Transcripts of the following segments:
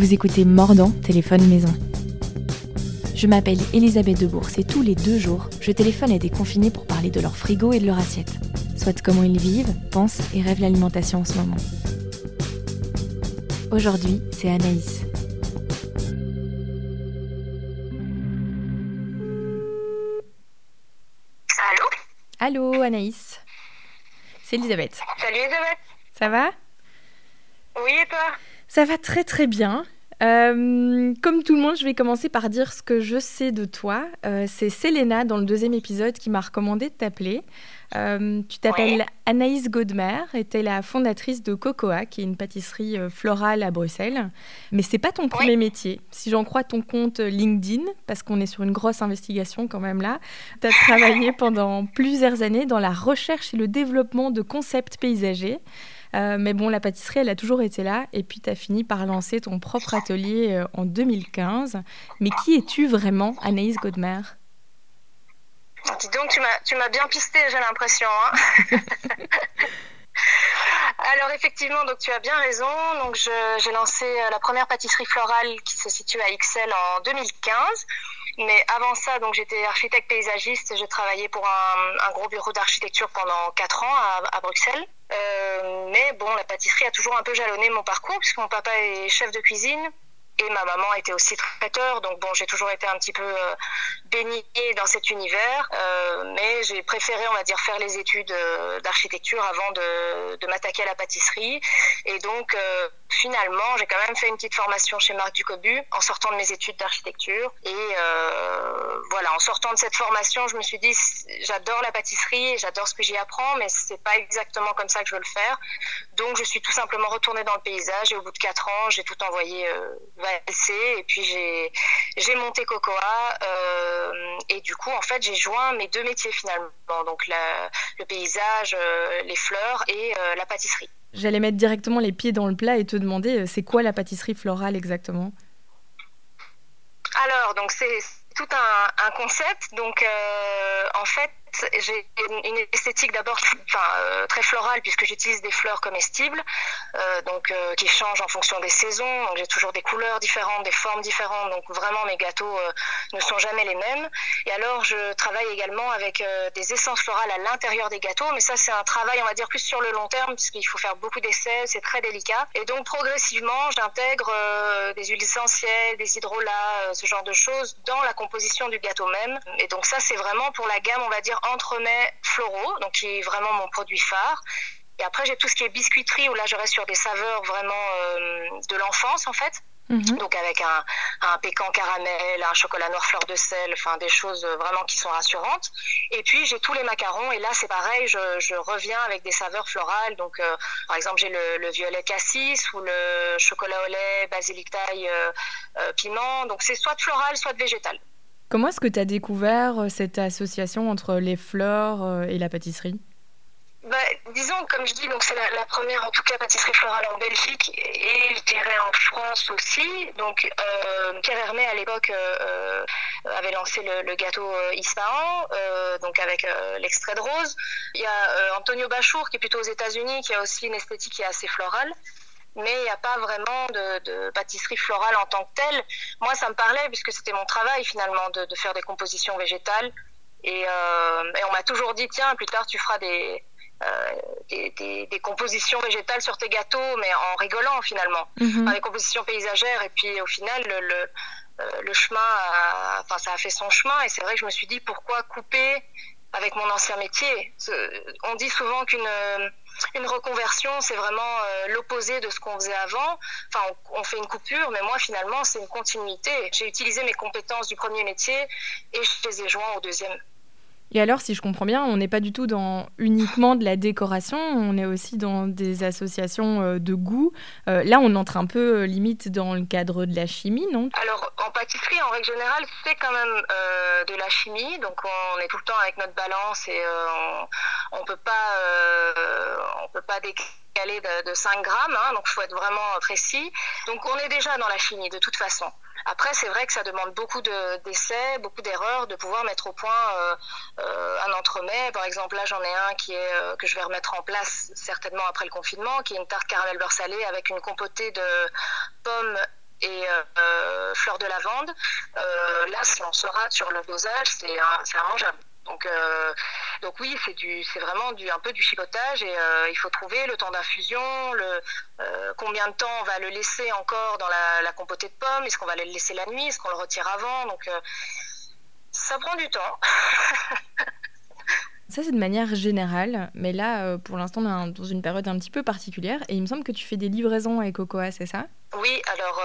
Vous écoutez Mordant, téléphone maison. Je m'appelle Elisabeth Debourse et tous les deux jours, je téléphone à des confinés pour parler de leur frigo et de leur assiette. Soit comment ils vivent, pensent et rêvent l'alimentation en ce moment. Aujourd'hui, c'est Anaïs. Allô? Allô Anaïs. C'est Elisabeth. Salut Elisabeth. Ça va? Oui et toi? Ça va très très bien. Euh, comme tout le monde, je vais commencer par dire ce que je sais de toi. Euh, c'est Selena dans le deuxième épisode qui m'a recommandé de t'appeler. Euh, tu t'appelles Ouais. Anaïs Godmer et tu es la fondatrice de Cocoa, qui est une pâtisserie florale à Bruxelles. Mais c'est pas ton premier métier. Si j'en crois ton compte LinkedIn, parce qu'on est sur une grosse investigation quand même là, tu as travaillé pendant plusieurs années dans la recherche et le développement de concepts paysagers. Euh, mais bon, la pâtisserie, elle a toujours été là. Et puis, tu as fini par lancer ton propre atelier euh, en 2015. Mais qui es-tu vraiment, Anaïs Godmer? Dis donc, tu m'as, bien pisté, j'ai l'impression. hein. Alors effectivement, donc tu as bien raison. Donc j'ai lancé euh, la première pâtisserie florale qui se situe à Ixelles en 2015. Mais avant ça, donc j'étais architecte paysagiste j'ai travaillé pour un, un gros bureau d'architecture pendant quatre ans à, à Bruxelles. Euh, mais bon, la pâtisserie a toujours un peu jalonné mon parcours puisque mon papa est chef de cuisine et ma maman était aussi traiteur. Donc bon, j'ai toujours été un petit peu euh, dans cet univers, euh, mais j'ai préféré, on va dire, faire les études euh, d'architecture avant de, de m'attaquer à la pâtisserie. Et donc, euh, finalement, j'ai quand même fait une petite formation chez Marc Ducobu en sortant de mes études d'architecture. Et euh, voilà, en sortant de cette formation, je me suis dit, j'adore la pâtisserie, j'adore ce que j'y apprends, mais c'est pas exactement comme ça que je veux le faire. Donc, je suis tout simplement retournée dans le paysage et au bout de quatre ans, j'ai tout envoyé euh, valser et puis j'ai monté Cocoa euh, et du coup en fait j'ai joint mes deux métiers finalement donc le paysage euh, les fleurs et la pâtisserie J'allais mettre directement les pieds dans le plat et te demander, euh, c'est quoi la pâtisserie florale exactement? Alors donc c'est tout un, concept. Donc euh, en fait j'ai une, esthétique d'abord euh, très florale puisque j'utilise des fleurs comestibles euh, donc euh, qui changent en fonction des saisons. J'ai toujours des couleurs différentes des formes différentes. Donc vraiment mes gâteaux ne sont jamais les mêmes. Et alors je travaille également avec des essences florales à l'intérieur des gâteaux. Mais ça c'est un travail on va dire plus sur le long terme puisqu'il faut faire beaucoup d'essais c'est très délicat. Et donc progressivement j'intègre des huiles essentielles des hydrolats ce genre de choses dans la composition du gâteau même. Et donc ça c'est vraiment pour la gamme on va dire entremets floraux donc qui est vraiment mon produit phare et après j'ai tout ce qui est biscuiterie où là je reste sur des saveurs vraiment euh, de l'enfance en fait Mhm. donc avec un, un pécan caramel, un chocolat noir fleur de sel, enfin des choses vraiment qui sont rassurantes. Et puis j'ai tous les macarons et là c'est pareil, je, je reviens avec des saveurs florales. Donc euh, par exemple j'ai le, le violet cassis ou le chocolat au lait, basilic thaï, euh, euh, piment. Donc c'est soit de floral, soit végétal. Comment est-ce que tu as découvert euh, cette association entre les fleurs euh, et la pâtisserie? Bah, disons, comme je dis, c'est la, première en tout cas pâtisserie florale en Belgique et je dirais en France aussi. Donc euh, Pierre Hermé à l'époque avait lancé le, gâteau euh, donc avec l'extrait de rose. Il y a Antonio Bachour qui est plutôt aux États-Unis, qui a aussi une esthétique qui est assez florale. Mais il n'y a pas vraiment de, de pâtisserie florale en tant que telle. Moi, ça me parlait puisque c'était mon travail finalement de, de faire des compositions végétales. Et, euh, et on m'a toujours dit, tiens, plus tard tu feras des, euh, des, des, des compositions végétales sur tes gâteaux, mais en rigolant finalement. Enfin, des compositions paysagères. Et puis au final, le, le, euh, le chemin, a, enfin ça a fait son chemin. Et c'est vrai que je me suis dit, pourquoi couper avec mon ancien métier On dit souvent qu'une euh, une reconversion, c'est vraiment euh, l'opposé de ce qu'on faisait avant. Enfin, on fait une coupure, mais moi finalement, c'est une continuité. J'ai utilisé mes compétences du premier métier et je les ai joints au deuxième. Et alors, si je comprends bien, on n'est pas du tout dans uniquement de la décoration, on est aussi dans des associations euh, de goût. Euh, là, on entre un peu euh, limite dans le cadre de la chimie, non? Alors, en pâtisserie, en règle générale, c'est quand même de la chimie. Donc, on est tout le temps avec notre balance et on, on peut pas, on peut pas décaler de, de 5 grammes. Hein, donc, il faut être vraiment précis. Donc, on est déjà dans la chimie de toute façon. Après, c'est vrai que ça demande beaucoup de- d'essais, beaucoup d'erreurs, de pouvoir mettre au point euh, euh, un entremets. Par exemple, là, j'en ai un qui est euh, que je vais remettre en place certainement après le confinement, qui est une tarte caramel beurre salé avec une compotée de pommes et fleur de lavande. là, si on se rate sur le dosage, c'est immangeable. Donc, euh, donc oui, c'est du, c'est vraiment du, un peu du chipotage et euh, il faut trouver le temps d'infusion, le euh, combien de temps on va le laisser encore dans la, la compotée de pommes, est-ce qu'on va le laisser la nuit, est-ce qu'on le retire avant, donc ça prend du temps. Ça, c'est de manière générale, mais là, pour l'instant, on est dans une période un petit peu particulière et il me semble que tu fais des livraisons avec Cocoa, c'est ça? Oui, alors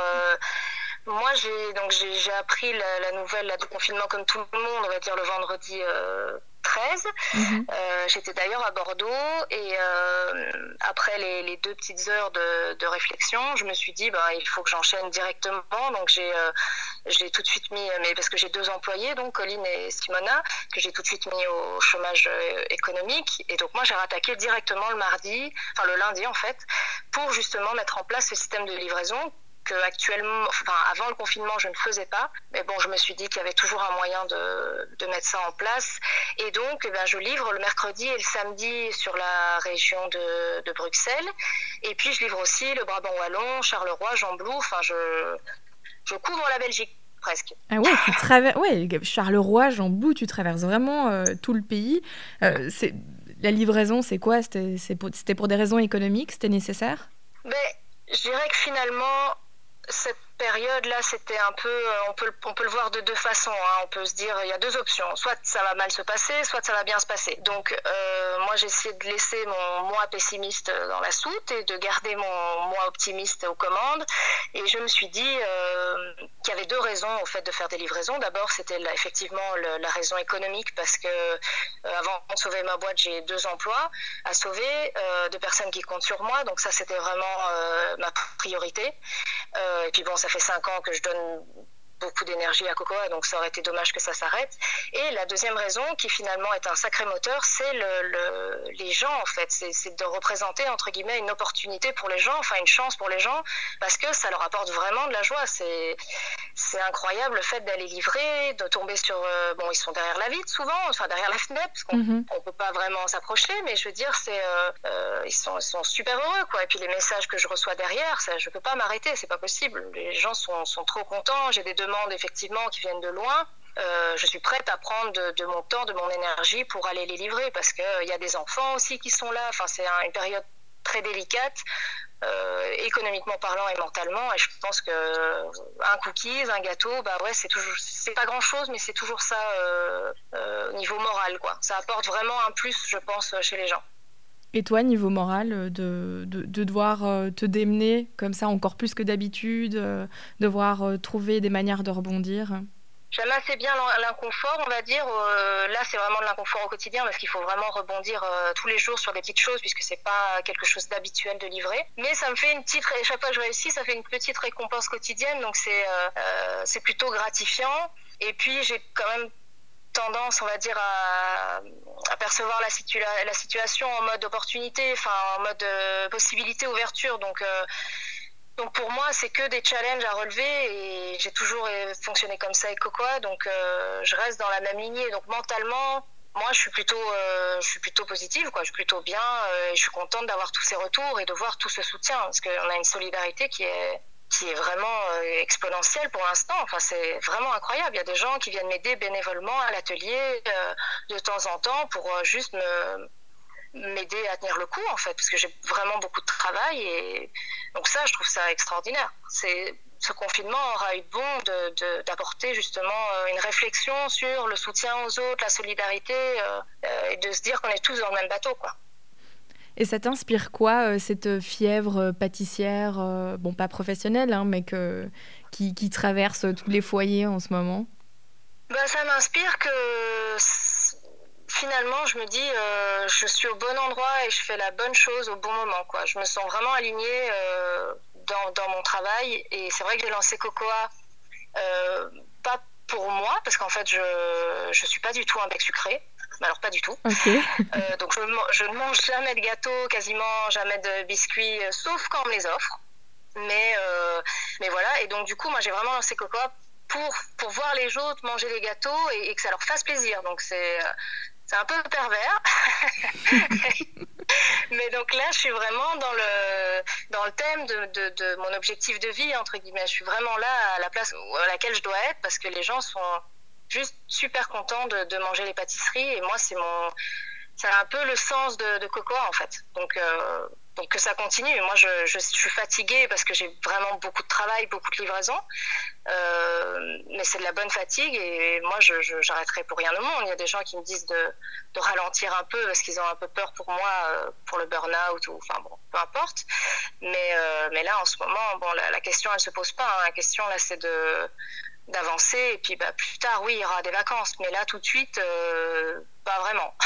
moi, j'ai donc j'ai appris la, nouvelle du confinement comme tout le monde, on va dire le vendredi 13. Euh, mhm. euh, j'étais d'ailleurs à Bordeaux et euh, après les, deux petites heures de, réflexion, je me suis dit bah, il faut que j'enchaîne directement. Donc j'ai j'ai tout de suite mis, mais parce que j'ai deux employés, donc Colline et Simona, que j'ai tout de suite mis au chômage économique. Et donc moi j'ai rattaqué directement le mardi, enfin le lundi en fait, pour justement mettre en place ce système de livraison que actuellement, enfin avant le confinement, je ne faisais pas. Mais bon, je me suis dit qu'il y avait toujours un moyen de, de mettre ça en place. Et donc, eh ben, je livre le mercredi et le samedi sur la région de, de Bruxelles. Et puis, je livre aussi le Brabant wallon, Charleroi, Jean-Blou. Enfin, je, je couvre la Belgique. Presque. Ah ouais, tu traverses, ouais, Charleroi, Jean-Blou, tu traverses vraiment euh, tout le pays. Euh, c'est la livraison, c'est quoi? C'était pour, pour des raisons économiques? C'était nécessaire? Mais ben, je dirais que finalement, cette période-là, c'était un peu, euh, on peut, on peut le voir de deux façons. Hein. On peut se dire, il y a deux options. Soit ça va mal se passer, soit ça va bien se passer. Donc, euh, moi, j'ai essayé de laisser mon moi pessimiste dans la soute et de garder mon moi optimiste aux commandes. Et je me suis dit euh, qu'il y avait deux raisons au fait de faire des livraisons. D'abord, c'était effectivement la raison économique parce que avant de sauver ma boîte, j'ai deux emplois à sauver, de personnes qui comptent sur moi. Donc ça, c'était vraiment ma priorité. et puis bon, ça fait cinq ans que je donne beaucoup d'énergie à Cocoa, donc ça aurait été dommage que ça s'arrête. Et la deuxième raison, qui finalement est un sacré moteur, c'est le, les gens en fait. C'est de représenter entre guillemets une opportunité pour les gens, enfin une chance pour les gens, parce que ça leur apporte vraiment de la joie. C'est c'est incroyable le fait d'aller livrer, de tomber sur euh, bon ils sont derrière la vitre souvent, enfin derrière la fenêtre, parce qu'on mhm. peut pas vraiment s'approcher, mais je veux dire c'est euh, euh, ils, sont, ils sont super heureux quoi. Et puis les messages que je reçois derrière, ça je peux pas m'arrêter, c'est pas possible. Les gens sont, sont trop contents. J'ai des effectivement qui viennent de loin. Euh, je suis prête à prendre de, mon temps, de mon énergie pour aller les livrer parce qu'il il y a des enfants aussi qui sont là. Enfin, c'est une période très délicate, euh, économiquement parlant et mentalement. Et je pense que un cookies, un gâteau, bah ouais, c'est toujours, c'est pas grand chose, mais c'est toujours ça euh, au niveau moral, quoi. Ça apporte vraiment un plus, je pense, chez les gens. Et toi, niveau moral, euh, de, de, devoir euh, te démener comme ça encore plus que d'habitude, euh, devoir trouver des manières de rebondir? J'aime assez bien l'inconfort, on va dire. là, c'est vraiment de l'inconfort au quotidien parce qu'il faut vraiment rebondir tous les jours sur des petites choses puisque c'est pas quelque chose d'habituel de livrer. Mais ça me fait une petite, chaque fois que je réussis, ça fait une petite récompense quotidienne, donc c'est plutôt gratifiant. Et puis j'ai quand même tendance, on va dire, à, percevoir la, situation en mode opportunité, enfin en mode euh, possibilité, ouverture. Donc, euh, donc pour moi, c'est que des challenges à relever et j'ai toujours fonctionné comme ça avec Cocoa, donc euh, je reste dans la même lignée. Donc mentalement, moi, je suis plutôt, je suis plutôt positive. Je suis plutôt bien. et je suis contente d'avoir tous ces retours et de voir tout ce soutien, parce qu'on a une solidarité qui est qui est vraiment euh, exponentielle pour l'instant. Enfin, c'est vraiment incroyable. Il y a des gens qui viennent m'aider bénévolement à l'atelier euh, de temps en temps pour euh, juste m'aider à tenir le coup en fait parce que j'ai vraiment beaucoup de travail et donc ça je trouve ça extraordinaire c'est ce confinement aura eu bon d'apporter justement une réflexion sur le soutien aux autres la solidarité et de se dire qu'on est tous dans le même bateau quoi et ça t'inspire quoi, euh, cette fièvre euh, pâtissière, euh, bon, pas professionnelle, hein, mais qui, traverse tous les foyers en ce moment? Bah, Ça m'inspire que finalement, je me dis, je suis au bon endroit et je fais la bonne chose au bon moment. Quoi. Je me sens vraiment alignée dans, dans, mon travail. Et c'est vrai que j'ai lancé Cocoa, pas pour moi, parce qu'en fait, je ne suis pas du tout un bec sucré alors pas du tout. Euh, donc je, ne mange jamais de gâteau, quasiment jamais de biscuits, euh, sauf quand on me les offre. Mais, euh, mais voilà, et donc du coup, moi j'ai vraiment lancé Cocoa pour, pour voir les autres manger les gâteaux et, que ça leur fasse plaisir. Donc c'est c'est un peu pervers. Mais donc là, je suis vraiment dans le, dans le thème de, de, de, mon objectif de vie, entre guillemets. Je suis vraiment là à la place à laquelle je dois être parce que les gens sont juste super contents de, manger les pâtisseries. Et moi, c'est mon, c'est un peu le sens de, de Cocoa, en fait. Donc, euh, donc que ça continue. Moi, je, je, suis fatiguée parce que j'ai vraiment beaucoup de travail, beaucoup de livraisons. Euh, mais c'est de la bonne fatigue et moi, je j'arrêterai pour rien au monde. Il y a des gens qui me disent de, de ralentir un peu parce qu'ils ont un peu peur pour moi, euh, pour le burn-out ou enfin bon, peu importe. Mais, mais là, en ce moment, bon, la, question, elle se pose pas. Hein. La question, là, c'est de d'avancer et puis bah, plus tard, oui, il y aura des vacances. Mais là, tout de suite, euh, pas vraiment.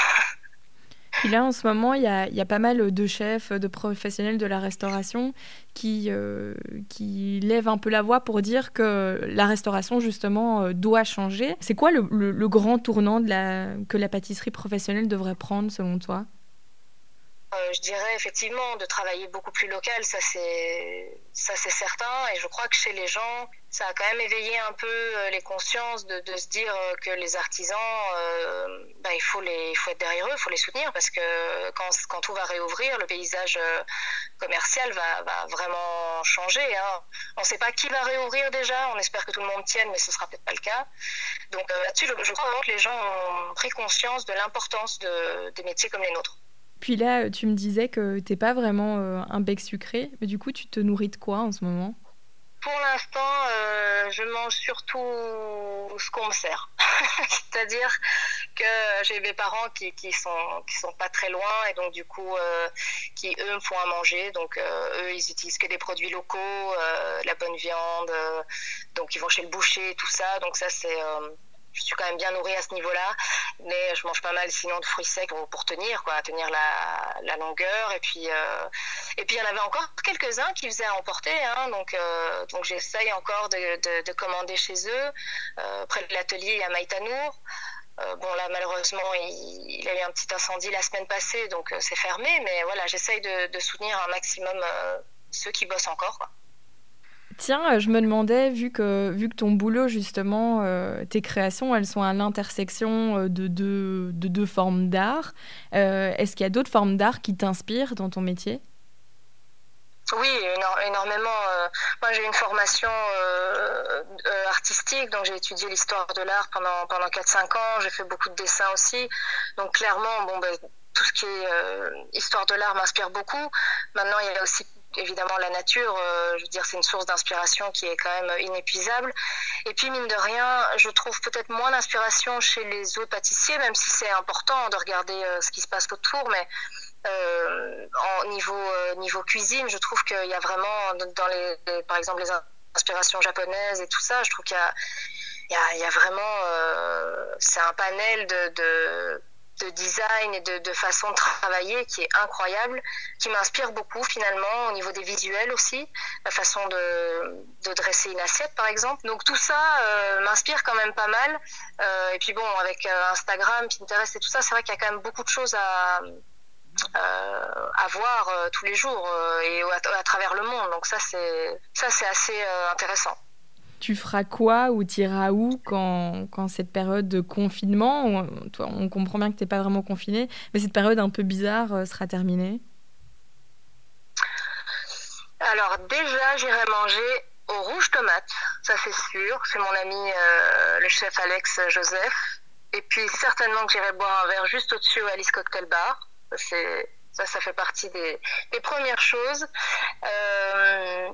Puis là, en ce moment, il y a, y a, pas mal de chefs, de professionnels de la restauration qui, euh, qui lèvent un peu la voix pour dire que la restauration, justement, euh, doit changer. C'est quoi le, le, le, grand tournant de la, que la pâtisserie professionnelle devrait prendre, selon toi? Euh, je dirais effectivement de travailler beaucoup plus local, ça c'est ça c'est certain. Et je crois que chez les gens, ça a quand même éveillé un peu euh, les consciences de, se dire euh, que les artisans, euh, bah, il faut les il faut être derrière eux, il faut les soutenir parce que quand tout va réouvrir, le paysage commercial va, vraiment changer. Hein. On ne sait pas qui va réouvrir déjà. On espère que tout le monde tienne, mais ce sera peut-être pas le cas. Donc là-dessus, je, crois que les gens ont pris conscience de l'importance de, des métiers comme les nôtres. Puis là, tu me disais que t'es pas vraiment un bec sucré, mais du coup, tu te nourris de quoi en ce moment? Pour l'instant, euh, je mange surtout ce qu'on me sert. C'est-à-dire que j'ai des parents qui, qui sont qui sont pas très loin et donc du coup euh, qui eux me font à manger. Donc euh, eux ils utilisent que des produits locaux, la bonne viande, donc ils vont chez le boucher tout ça. Donc ça c'est je suis quand même bien nourrie à ce niveau-là, mais je mange pas mal sinon de fruits secs pour, tenir, quoi, tenir la, longueur. Et puis, euh, et puis il y en avait encore quelques-uns qui faisaient à emporter, hein, donc, euh, donc j'essaye encore de, de, de, commander chez eux. Euh, près de l'atelier à Maïtanour. Bon là malheureusement il, il, a eu un petit incendie la semaine passée, donc c'est fermé, mais voilà j'essaye de, soutenir un maximum ceux qui bossent encore. Quoi. Tiens, euh, je me demandais, vu que, vu que ton boulot, justement, euh, tes créations, elles sont à l'intersection euh, de deux, de deux formes d'art, est-ce qu'il y a d'autres formes d'art qui t'inspirent dans ton métier? Oui, énormément. Moi, j'ai une formation artistique, donc j'ai étudié l'histoire de l'art pendant, pendant 4-5 ans. J'ai fait beaucoup de dessins aussi. Donc, clairement, bon, ben, tout ce qui est histoire de l'art m'inspire beaucoup. Maintenant, il y a aussi évidemment la nature, euh, je veux dire, c'est une source d'inspiration qui est quand même inépuisable. Et puis, mine de rien, je trouve peut-être moins d'inspiration chez les autres pâtissiers, même si c'est important de regarder euh, ce qui se passe autour, mais euh, en niveau, niveau cuisine, je trouve qu'il y a vraiment, dans les, par exemple, les inspirations japonaises et tout ça, je trouve qu'il y a, il y a, vraiment, c'est un panel de de design et de, façon de travailler qui est incroyable, qui m'inspire beaucoup finalement au niveau des visuels aussi, la façon de, dresser une assiette par exemple. Donc tout ça euh, m'inspire quand même pas mal. Euh, et puis bon, avec euh, Instagram, Pinterest et tout ça, c'est vrai qu'il y a quand même beaucoup de choses à, euh, voir tous les jours et à, à, travers le monde. Donc ça c'est ça c'est assez intéressant tu feras quoi ou tu iras où quand, quand cette période de confinement, on, toi, on comprend bien que tu n'es pas vraiment confiné, mais cette période un peu bizarre euh, sera terminée? Alors déjà, j'irai manger au rouge tomate, ça c'est sûr. C'est mon ami euh, le chef Alex Joseph. Et puis certainement que j'irai boire un verre juste au-dessus au Alice Cocktail Bar. C'est ça, ça fait partie des, des premières choses. Euh,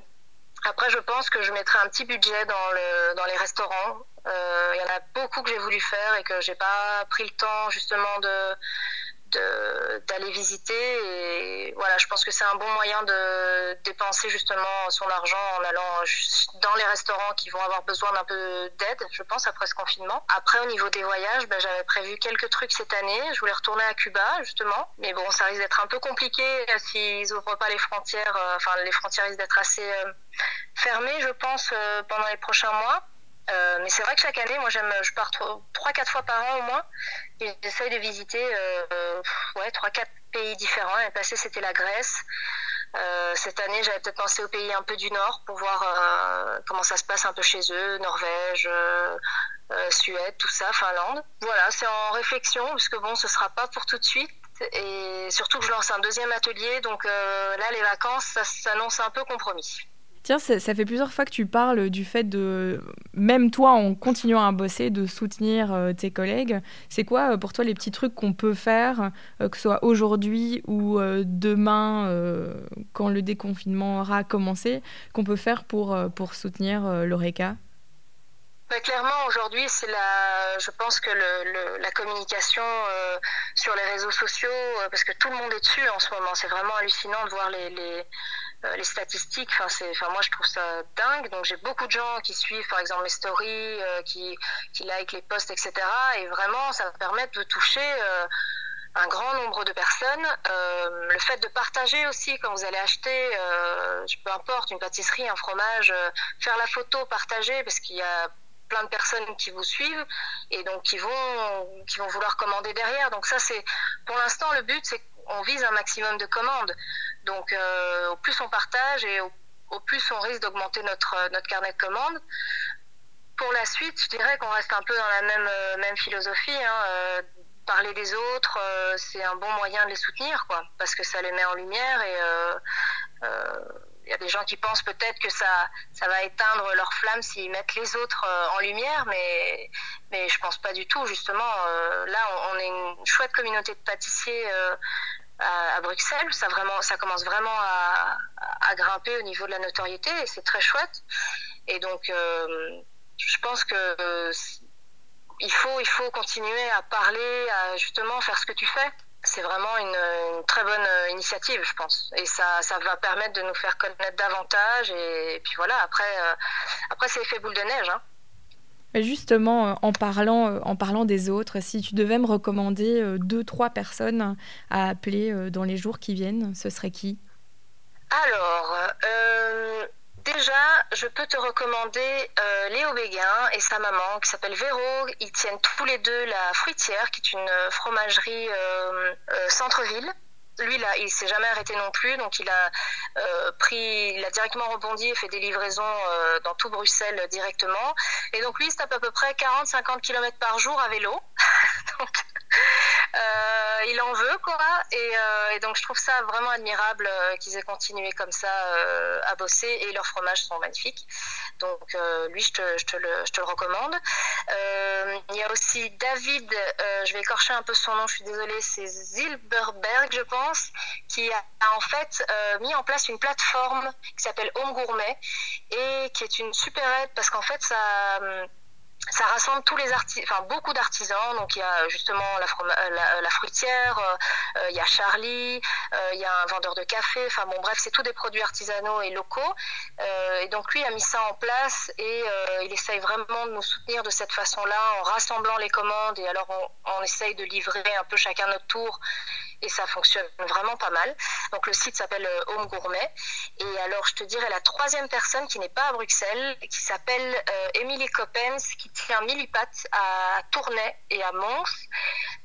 après, je pense que je mettrai un petit budget dans, le, dans les restaurants. Euh, il y en a beaucoup que j'ai voulu faire et que j'ai pas pris le temps justement de d'aller visiter. Et voilà je pense que c'est un bon moyen de dépenser justement son argent en allant dans les restaurants qui vont avoir besoin d'un peu d'aide je pense après ce confinement. Après au niveau des voyages ben, j'avais prévu quelques trucs cette année. Je voulais retourner à Cuba justement. Mais bon ça risque d'être un peu compliqué s'ils ouvrent pas les frontières euh, enfin les frontières risquent d'être assez euh, fermées je pense euh, pendant les prochains mois euh, mais c'est vrai que chaque année, moi, j'aime, je pars trois, quatre fois par an au moins, et j'essaye de visiter, euh, ouais, trois, quatre pays différents. L'année passée, c'était la Grèce. cette année, j'avais peut-être pensé aux pays un peu du Nord pour voir comment ça se passe un peu chez eux, Norvège, Suède, tout ça, Finlande. Voilà, c'est en réflexion, parce que bon, ce sera pas pour tout de suite. Et surtout que je lance un deuxième atelier, donc là, les vacances, ça s'annonce un peu compromis. Tiens, ça, fait plusieurs fois que tu parles du fait de, même toi, en continuant à bosser, de soutenir euh, tes collègues. C'est quoi euh, pour toi les petits trucs qu'on peut faire, euh, que ce soit aujourd'hui ou demain, quand le déconfinement aura commencé, qu'on peut faire pour, pour soutenir l'ORECA? Bah, clairement, aujourd'hui, c'est la, je pense que le, la communication sur les réseaux sociaux, parce que tout le monde est dessus en ce moment, c'est vraiment hallucinant de voir les, les, les statistiques, c'est, moi je trouve ça dingue. Donc j'ai beaucoup de gens qui suivent par exemple mes stories, euh, qui, qui like les posts, etc. Et vraiment, ça va permettre de toucher euh, un grand nombre de personnes. le fait de partager aussi quand vous allez acheter, peu importe, une pâtisserie, un fromage, faire la photo, partager, parce qu'il y a plein de personnes qui vous suivent et donc qui vont qui vont vouloir commander derrière. Donc ça c'est pour l'instant le but c'est qu'on vise un maximum de commandes. Donc, euh, au plus on partage et au, plus on risque d'augmenter notre, euh, notre carnet de commandes. Pour la suite, je dirais qu'on reste un peu dans la même, euh, même philosophie. Hein, parler des autres, c'est un bon moyen de les soutenir, quoi, parce que ça les met en lumière et il y a des gens qui pensent peut-être que ça, ça va éteindre leur flamme s'ils mettent les autres en lumière, mais, mais je pense pas du tout. Justement, là, on, est une chouette communauté de pâtissiers à, Bruxelles. Ça, commence vraiment à, grimper au niveau de la notoriété et c'est très chouette. Et donc, euh, je pense que euh, il, faut, continuer à parler, à justement faire ce que tu fais. C'est vraiment une, très bonne euh, initiative, je pense. Et ça, va permettre de nous faire connaître davantage. Et, puis voilà, après, après c'est effet boule de neige. Hein. Justement, euh, en parlant, euh, en parlant des autres, si tu devais me recommander euh, deux, trois personnes à appeler dans les jours qui viennent, ce serait qui? Alors, déjà, je peux te recommander Léo Béguin et sa maman qui s'appelle Véro. Ils tiennent tous les deux la Fruitière, qui est une fromagerie centre-ville lui, là, il s'est jamais arrêté non plus, donc il a euh, pris, il a directement rebondi et fait des livraisons euh, dans tout Bruxelles directement. Et donc lui, il tape à peu près 40-50 km par jour à vélo. il en veut, quoi. Euh, et, donc, je trouve ça vraiment admirable euh, qu'ils aient continué comme ça à bosser. Et leurs fromages sont magnifiques. Donc, lui, je te, le, recommande. il y a aussi David, je vais écorcher un peu son nom, je suis désolée, c'est Zilberberg, je pense, qui a en fait mis en place une plateforme qui s'appelle Home Gourmet et qui est une super aide parce qu'en fait, ça ça rassemble tous les artisans, enfin beaucoup d'artisans. Donc il y a justement la, la, fruitière, euh, euh, il y a Charlie, euh, il y a un vendeur de café. Enfin bon, bref, c'est tous des produits artisanaux et locaux. et donc lui a mis ça en place et il essaye vraiment de nous soutenir de cette façon-là en rassemblant les commandes. Et alors on essaye de livrer un peu chacun notre tour et ça fonctionne vraiment pas mal. Donc le site s'appelle euh, Home Gourmet. Et alors je te dirais la troisième personne qui n'est pas à Bruxelles, qui s'appelle euh, Émilie Coppens, qui tient Millipat à Tournai et à Mons.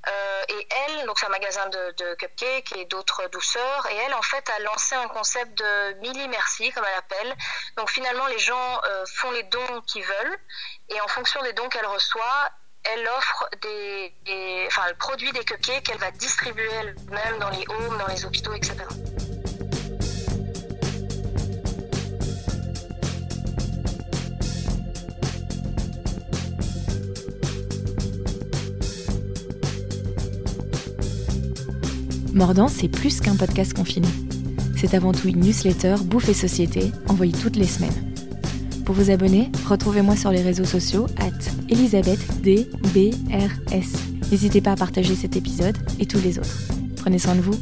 Euh, et elle, donc c'est un magasin de, cupcakes et d'autres douceurs, et elle en fait a lancé un concept de Millie Merci, comme elle appelle. Donc finalement les gens font les dons qu'ils veulent, et en fonction des dons qu'elle reçoit, elle offre des, enfin, elle produit des cupcakes qu'elle va distribuer elle-même dans les homes, dans les hôpitaux, etc. Mordant, c'est plus qu'un podcast confiné. C'est avant tout une newsletter Bouffe et Société envoyée toutes les semaines. Pour vous abonner, retrouvez-moi sur les réseaux sociaux ElisabethDBRS. N'hésitez pas à partager cet épisode et tous les autres. Prenez soin de vous